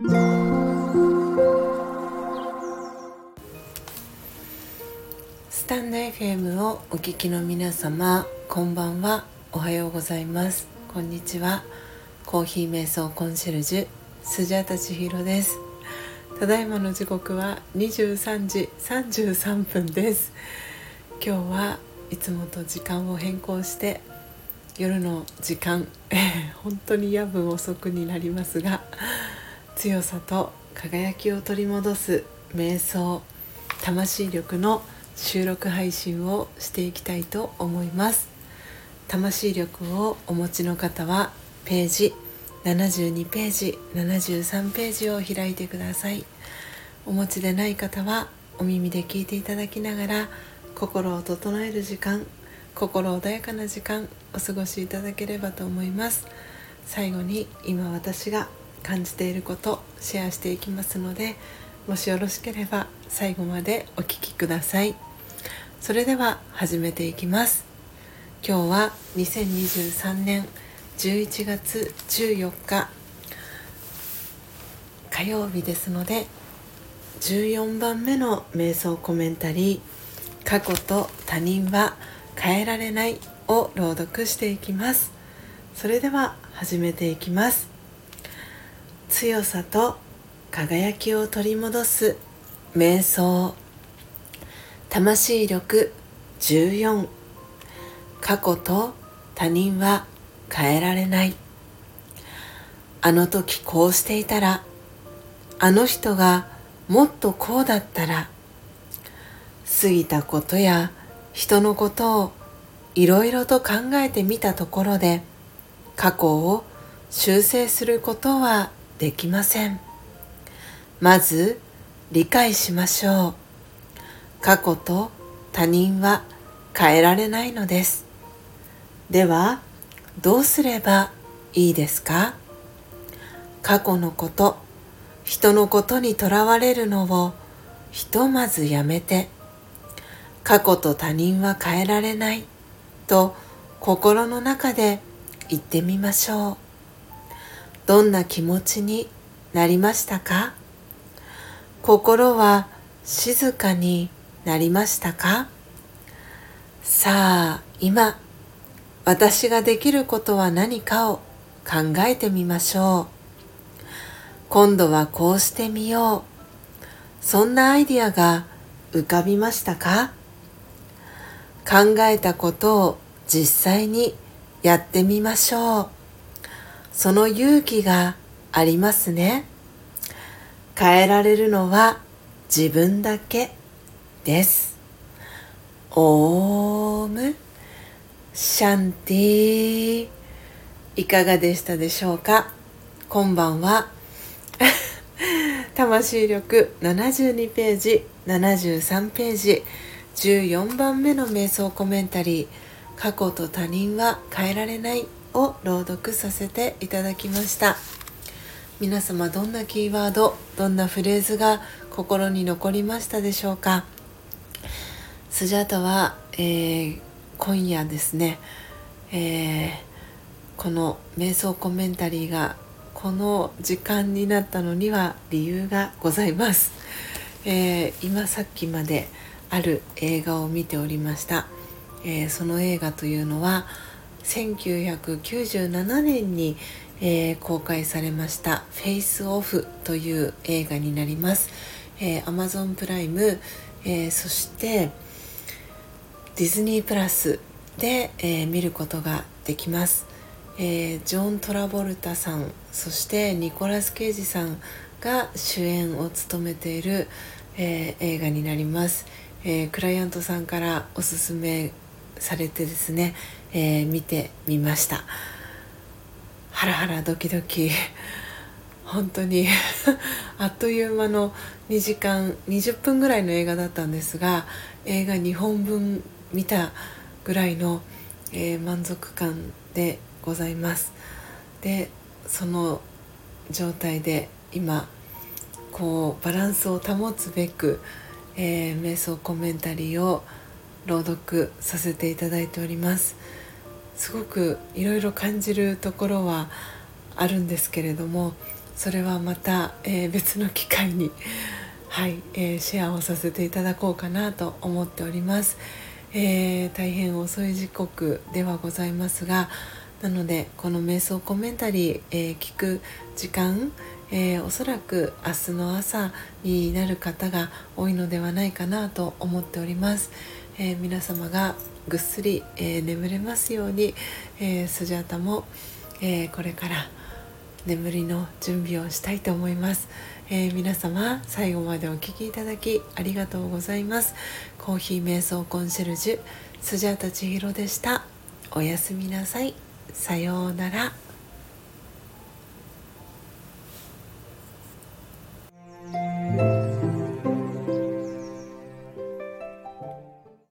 スタンド FM をお聞きの皆様こんばんは。おはようございます。こんにちは。コーヒー瞑想コンシェルジュスジャタチヒロです。ただいまの時刻は23時33分です。今日はいつもと時間を変更して夜の時間 本当に夜分遅くになりますが強さと輝きを取り戻す瞑想魂力の収録配信をしていきたいと思います。魂力をお持ちの方はページ72ページ73ページを開いてください。お持ちでない方はお耳で聞いていただきながら心を整える時間心穏やかな時間お過ごしいただければと思います。最後に今私が感じていることシェアしていきますのでもしよろしければ最後までお聴きください。それでは始めていきます。今日は2023年11月14日火曜日ですので14番目の瞑想コメンタリー「過去と他人は変えられない」を朗読していきます。それでは始めていきます。強さと輝きを取り戻す瞑想。魂力14過去と他人は変えられない。あの時こうしていたらあの人がもっとこうだったら過ぎたことや人のことをいろいろと考えてみたところで過去を修正することはできません。まず理解しましょう。過去と他人は変えられないのです。ではどうすればいいですか？過去のこと人のことにとらわれるのをひとまずやめて。過去と他人は変えられないと心の中で言ってみましょう。どんな気持ちになりましたか？心は静かになりましたか？さあ今私ができることは何かを考えてみましょう。今度はこうしてみよう。そんなアイディアが浮かびましたか？考えたことを実際にやってみましょう。その勇気がありますね。変えられるのは自分だけです。オーム。シャンティいかがでしたでしょうか？こんばんは 魂力72ページ73ページ14番目の瞑想コメンタリー。過去と他人は変えられない。を朗読させていただきました。皆様どんなキーワードどんなフレーズが心に残りましたでしょうか？スジャータは、えー、今夜ですね、えー、この瞑想コメンタリーがこの時間になったのには理由がございます、えー、今さっきまである映画を見ておりました、えー、その映画というのは1997年に、えー、公開されました「フェイスオフ」という映画になります、えー、Amazon プライム、えー、そしてディズニープラスで、え、見ることができます、え、ジョン・トラボルタさんそしてニコラス・ケイジさんが主演を務めている、え、映画になります、え、クライアントさんからおすすめされてですね、えー、見てみました。ハラハラドキドキ。本当に あっという間の2時間20分ぐらいの映画だったんですが映画2本分見たぐらいの、えー、満足感でございます。でその状態で今こうバランスを保つべく、えー、瞑想コメンタリーを朗読させていただいております。すごくいろいろ感じるところはあるんですけれどもそれはまた、えー、別の機会に、はいえー、シェアをさせていただこうかなと思っております、えー、大変遅い時刻ではございますがなのでこの瞑想コメンタリー、えー、聞く時間、えー、おそらく明日の朝になる方が多いのではないかなと思っております、えー、皆様がぐっすり、え眠れますように、えスジャータも、えこれから眠りの準備をしたいと思います、え皆様最後までお聴きいただきありがとうございます。コーヒー瞑想コンシェルジュスジャータ千尋でした。おやすみなさい。さようなら。